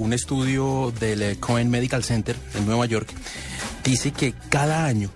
Un estudio del Cohen Medical Center en Nueva York dice que cada año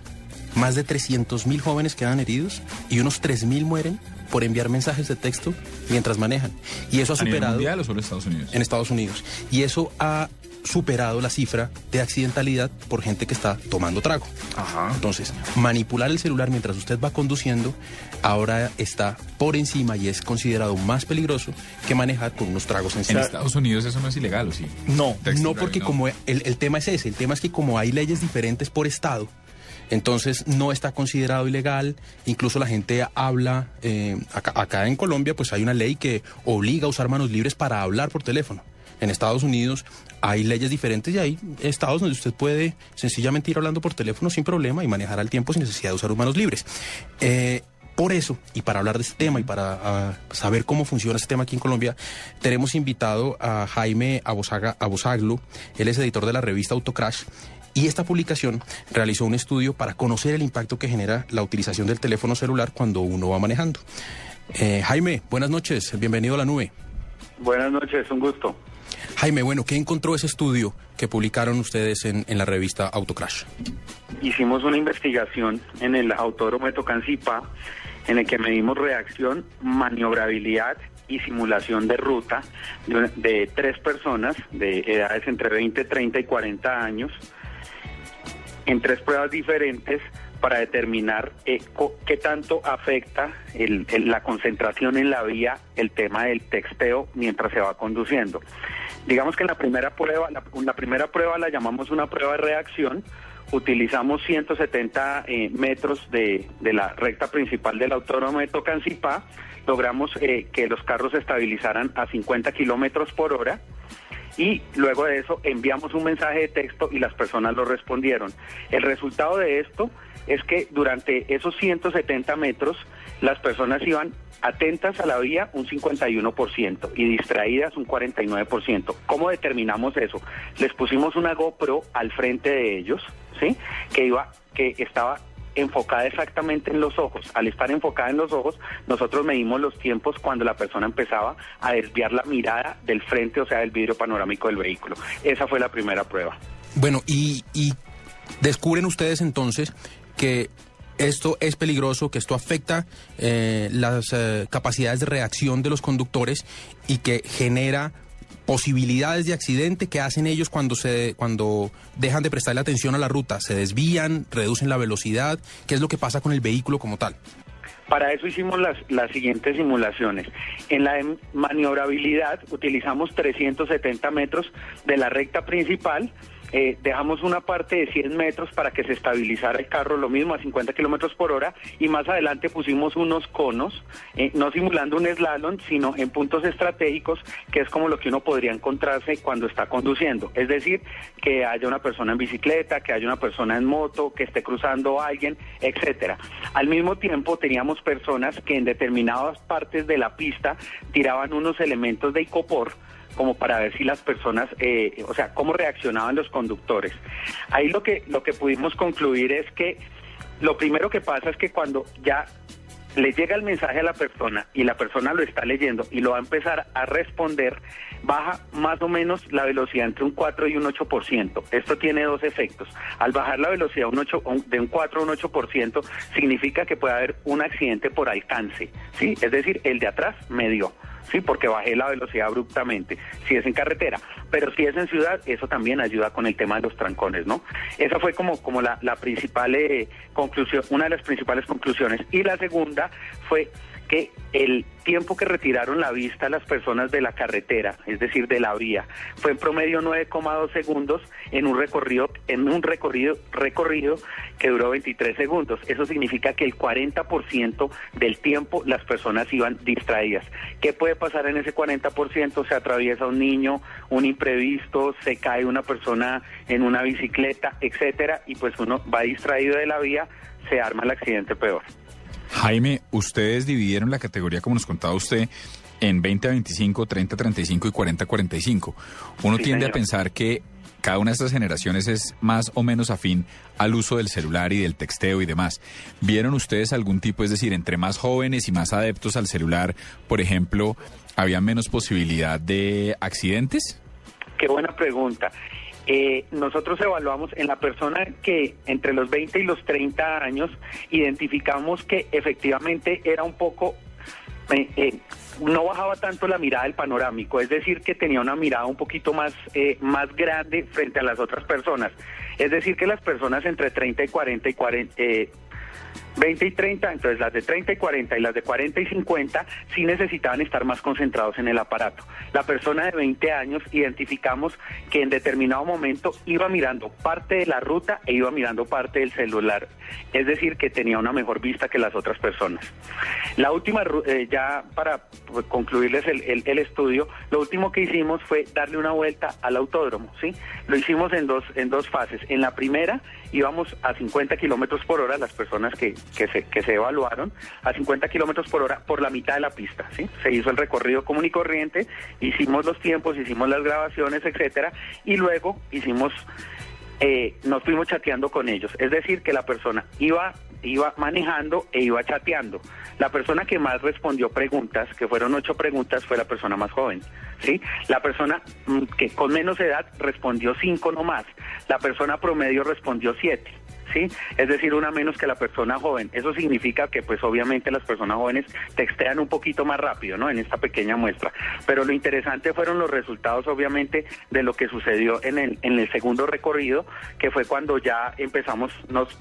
más de 300.000 jóvenes quedan heridos y unos 3.000 mueren por enviar mensajes de texto mientras manejan. Y eso ha ¿A nivel superado... mundial o solo Estados Unidos? en Estados Unidos. Y eso ha superado la cifra de accidentalidad por gente que está tomando trago. Ajá. Entonces, manipular el celular mientras usted va conduciendo ahora está por encima y es considerado más peligroso que manejar con unos tragos En encima. Estados Unidos eso no es ilegal, ¿o sí? No, no porque no. como el, el tema es ese, el tema es que como hay leyes diferentes por estado, entonces no está considerado ilegal, incluso la gente habla, eh, acá, acá en Colombia pues hay una ley que obliga a usar manos libres para hablar por teléfono. En Estados Unidos hay leyes diferentes y hay estados donde usted puede sencillamente ir hablando por teléfono sin problema y manejar al tiempo sin necesidad de usar sus manos libres. Eh, por eso, y para hablar de este tema y para ah, saber cómo funciona este tema aquí en Colombia, tenemos invitado a Jaime Abosaga- Abosaglu, él es editor de la revista Autocrash, y esta publicación realizó un estudio para conocer el impacto que genera la utilización del teléfono celular cuando uno va manejando. Eh, Jaime, buenas noches, bienvenido a la nube. Buenas noches, un gusto. Jaime, bueno, ¿qué encontró ese estudio que publicaron ustedes en, en la revista Autocrash? Hicimos una investigación en el autódromo de Tocancipá en el que medimos reacción, maniobrabilidad y simulación de ruta de, de tres personas de edades entre 20, 30 y 40 años en tres pruebas diferentes para determinar eh, qué tanto afecta el- la concentración en la vía el tema del texteo mientras se va conduciendo. Digamos que en la primera prueba, la, la primera prueba la llamamos una prueba de reacción. Utilizamos 170 eh, metros de, la recta principal del autódromo de Tocancipá. Logramos eh, que los carros se estabilizaran a 50 kilómetros por hora y luego de eso enviamos un mensaje de texto y las personas lo respondieron. El resultado de esto es que durante esos 170 metros las personas iban atentas a la vía un 51% y distraídas un 49%. ¿Cómo determinamos eso? Les pusimos una GoPro al frente de ellos, ¿sí? Que iba que estaba enfocada exactamente en los ojos. Al estar enfocada en los ojos, nosotros medimos los tiempos cuando la persona empezaba a desviar la mirada del frente, o sea, del vidrio panorámico del vehículo. Esa fue la primera prueba. Bueno, y, y descubren ustedes entonces que esto es peligroso, que esto afecta eh, las eh, capacidades de reacción de los conductores y que genera posibilidades de accidente que hacen ellos cuando se cuando dejan de prestarle atención a la ruta, se desvían, reducen la velocidad, qué es lo que pasa con el vehículo como tal. Para eso hicimos las, las siguientes simulaciones. En la de maniobrabilidad utilizamos 370 metros de la recta principal. Eh, dejamos una parte de 100 metros para que se estabilizara el carro, lo mismo a 50 kilómetros por hora, y más adelante pusimos unos conos, eh, no simulando un slalom, sino en puntos estratégicos, que es como lo que uno podría encontrarse cuando está conduciendo. Es decir, que haya una persona en bicicleta, que haya una persona en moto, que esté cruzando a alguien, etcétera. Al mismo tiempo teníamos personas que en determinadas partes de la pista tiraban unos elementos de icopor como para ver si las personas, eh, o sea, cómo reaccionaban los conductores. Ahí lo que lo que pudimos concluir es que lo primero que pasa es que cuando ya le llega el mensaje a la persona y la persona lo está leyendo y lo va a empezar a responder, baja más o menos la velocidad entre un 4 y un 8%. Esto tiene dos efectos. Al bajar la velocidad un 8 un- de un 4 a un 8% significa que puede haber un accidente por alcance, ¿sí? Es decir, el de atrás me dio. Sí, porque bajé la velocidad abruptamente, si es en carretera. Pero si es en ciudad, eso también ayuda con el tema de los trancones, ¿no? Esa fue como, como la, la principal eh, conclusión, una de las principales conclusiones. Y la segunda fue que el tiempo que retiraron la vista las personas de la carretera, es decir, de la vía, fue en promedio 9,2 segundos en un recorrido en un recorrido recorrido que duró 23 segundos. Eso significa que el 40% del tiempo las personas iban distraídas. ¿Qué puede pasar en ese 40%? Se atraviesa un niño, un imprevisto, se cae una persona en una bicicleta, etcétera, y pues uno va distraído de la vía, se arma el accidente peor. Jaime, ustedes dividieron la categoría, como nos contaba usted, en 20 a 25, 30 a 35 y 40 a 45. Uno Sí, tiende a pensar que cada una de estas generaciones es más o menos afín al uso del celular y del texteo y demás. ¿Vieron ustedes algún tipo, es decir, entre más jóvenes y más adeptos al celular, por ejemplo, había menos posibilidad de accidentes? Qué buena pregunta. Eh, nosotros evaluamos en la persona que entre los 20 y los 30 años identificamos que efectivamente era un poco, eh, eh, no bajaba tanto la mirada del panorámico, es decir, que tenía una mirada un poquito más, eh, más grande frente a las otras personas. Es decir, que las personas entre 30 y 40 y 40... eh, 20 y 30, entonces las de 30 y 40 y las de 40 y 50 sí necesitaban estar más concentrados en el aparato. La persona de 20 años identificamos que en determinado momento iba mirando parte de la ruta e iba mirando parte del celular, es decir, que tenía una mejor vista que las otras personas. La última, eh, ya para pues, concluirles el, el- el estudio, lo último que hicimos fue darle una vuelta al autódromo, ¿sí? Lo hicimos en dos, en dos fases. En la primera íbamos a 50 kilómetros por hora las personas que, que, se, que se evaluaron, a 50 kilómetros por hora por la mitad de la pista, ¿sí? Se hizo el recorrido común y corriente, hicimos los tiempos, hicimos las grabaciones, etcétera, y luego hicimos eh, nos fuimos chateando con ellos. Es decir, que la persona iba, iba manejando e iba chateando. La persona que más respondió preguntas, que fueron ocho preguntas, fue la persona más joven. ¿sí? La persona mm, que con menos edad respondió cinco nomás. La persona promedio respondió siete. Es decir, una menos que la persona joven. Eso significa que, pues, obviamente las personas jóvenes textean un poquito más rápido, ¿no? En esta pequeña muestra. Pero lo interesante fueron los resultados, obviamente, de lo que sucedió en el, en el segundo recorrido, que fue cuando ya empezamos,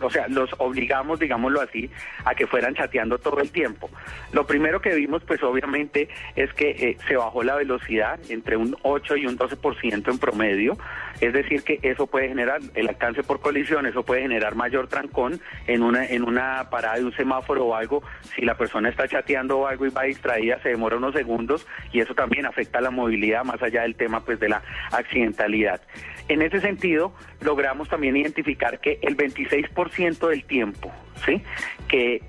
o sea, los obligamos, digámoslo así, a que fueran chateando todo el tiempo. Lo primero que vimos, pues, obviamente, es que eh, se bajó la velocidad entre un 8 y un 12% en promedio. Es decir, que eso puede generar el alcance por colisión, eso puede generar mayor trancón en una en una parada de un semáforo o algo. Si la persona está chateando o algo y va distraída, se demora unos segundos y eso también afecta la movilidad más allá del tema pues de la accidentalidad. En ese sentido, logramos también identificar que el 26% del tiempo, ¿sí? Que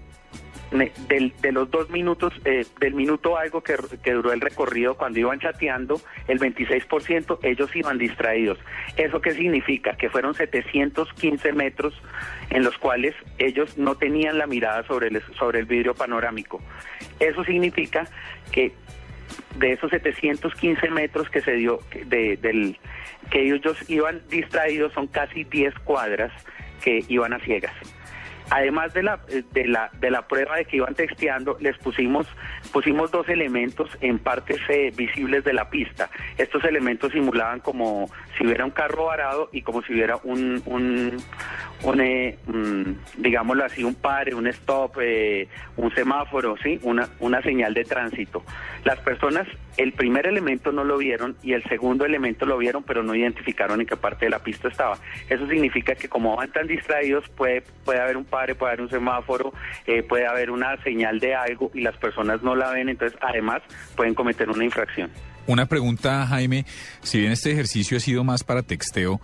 del- de los dos minutos, eh, del minuto algo que, que duró el recorrido, cuando iban chateando, el 26% ellos iban distraídos. ¿Eso qué significa? Que fueron 715 metros en los cuales ellos no tenían la mirada sobre el, sobre el vidrio panorámico. Eso significa que de esos 715 metros que se dio, del, que ellos iban distraídos, son casi 10 cuadras que iban a ciegas. Además de la, de la, de la prueba de que iban texteando, les pusimos, pusimos dos elementos en partes eh, visibles de la pista. Estos elementos simulaban como si hubiera un carro varado y como si hubiera un, un, un, eh, mm, digámoslo así, un pare, un stop, eh, un semáforo, ¿sí? Una, una señal de tránsito. Las personas, el primer elemento no lo vieron y el segundo elemento lo vieron, pero no identificaron en qué parte de la pista estaba. Eso significa que como van tan distraídos, puede, puede haber un pare, puede haber un semáforo, eh, puede haber una señal de algo y las personas no la ven, entonces además pueden cometer una infracción. Una pregunta, Jaime, si bien este ejercicio ha sido más para texteo,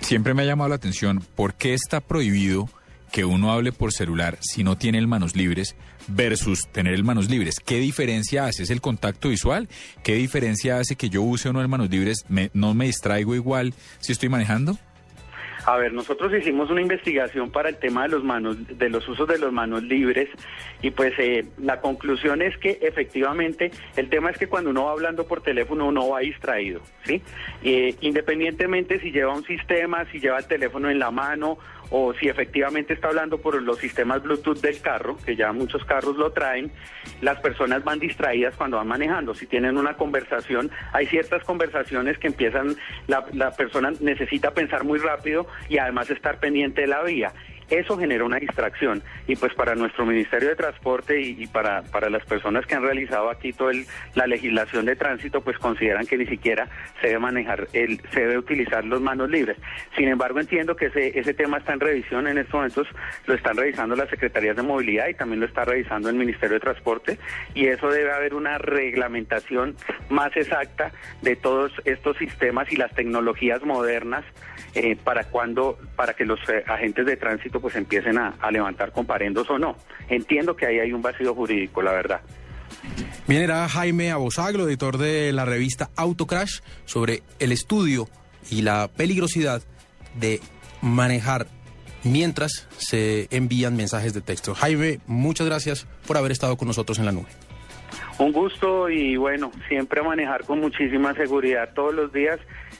siempre me ha llamado la atención por qué está prohibido que uno hable por celular si no tiene el manos libres versus tener el manos libres. ¿Qué diferencia hace? ¿Es el contacto visual? ¿Qué diferencia hace que yo use o no el manos libres? ¿Me- ¿No me distraigo igual si estoy manejando? A ver, nosotros hicimos una investigación para el tema de los manos, de los usos de los manos libres y pues eh, la conclusión es que efectivamente el tema es que cuando uno va hablando por teléfono uno va distraído, ¿sí? Eh, independientemente si lleva un sistema, si lleva el teléfono en la mano o si efectivamente está hablando por los sistemas Bluetooth del carro, que ya muchos carros lo traen, las personas van distraídas cuando van manejando. Si tienen una conversación, hay ciertas conversaciones que empiezan, la, la persona necesita pensar muy rápido y además estar pendiente de la vía. Eso genera una distracción. Y pues para nuestro Ministerio de Transporte y, para, para las personas que han realizado aquí toda la legislación de tránsito, pues consideran que ni siquiera se debe manejar, el, se debe utilizar los manos libres. Sin embargo, entiendo que ese, ese tema está en revisión en estos momentos, lo están revisando las Secretarías de Movilidad y también lo está revisando el Ministerio de Transporte y eso debe haber una reglamentación más exacta de todos estos sistemas y las tecnologías modernas eh, para cuando para que los eh, agentes de tránsito pues empiecen a, levantar comparendos o no. Entiendo que ahí hay un vacío jurídico, la verdad. Bien, era Jaime Abosaglo, editor de la revista Autocrash, sobre el estudio y la peligrosidad de manejar mientras se envían mensajes de texto. Jaime, muchas gracias por haber estado con nosotros en la nube. Un gusto y bueno, siempre manejar con muchísima seguridad todos los días.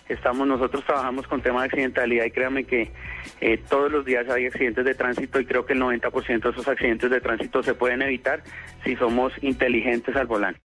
Estamos nosotros trabajamos con temas de accidentalidad y créanme que eh, todos los días hay accidentes de tránsito y creo que el 90% de esos accidentes de tránsito se pueden evitar si somos inteligentes al volante.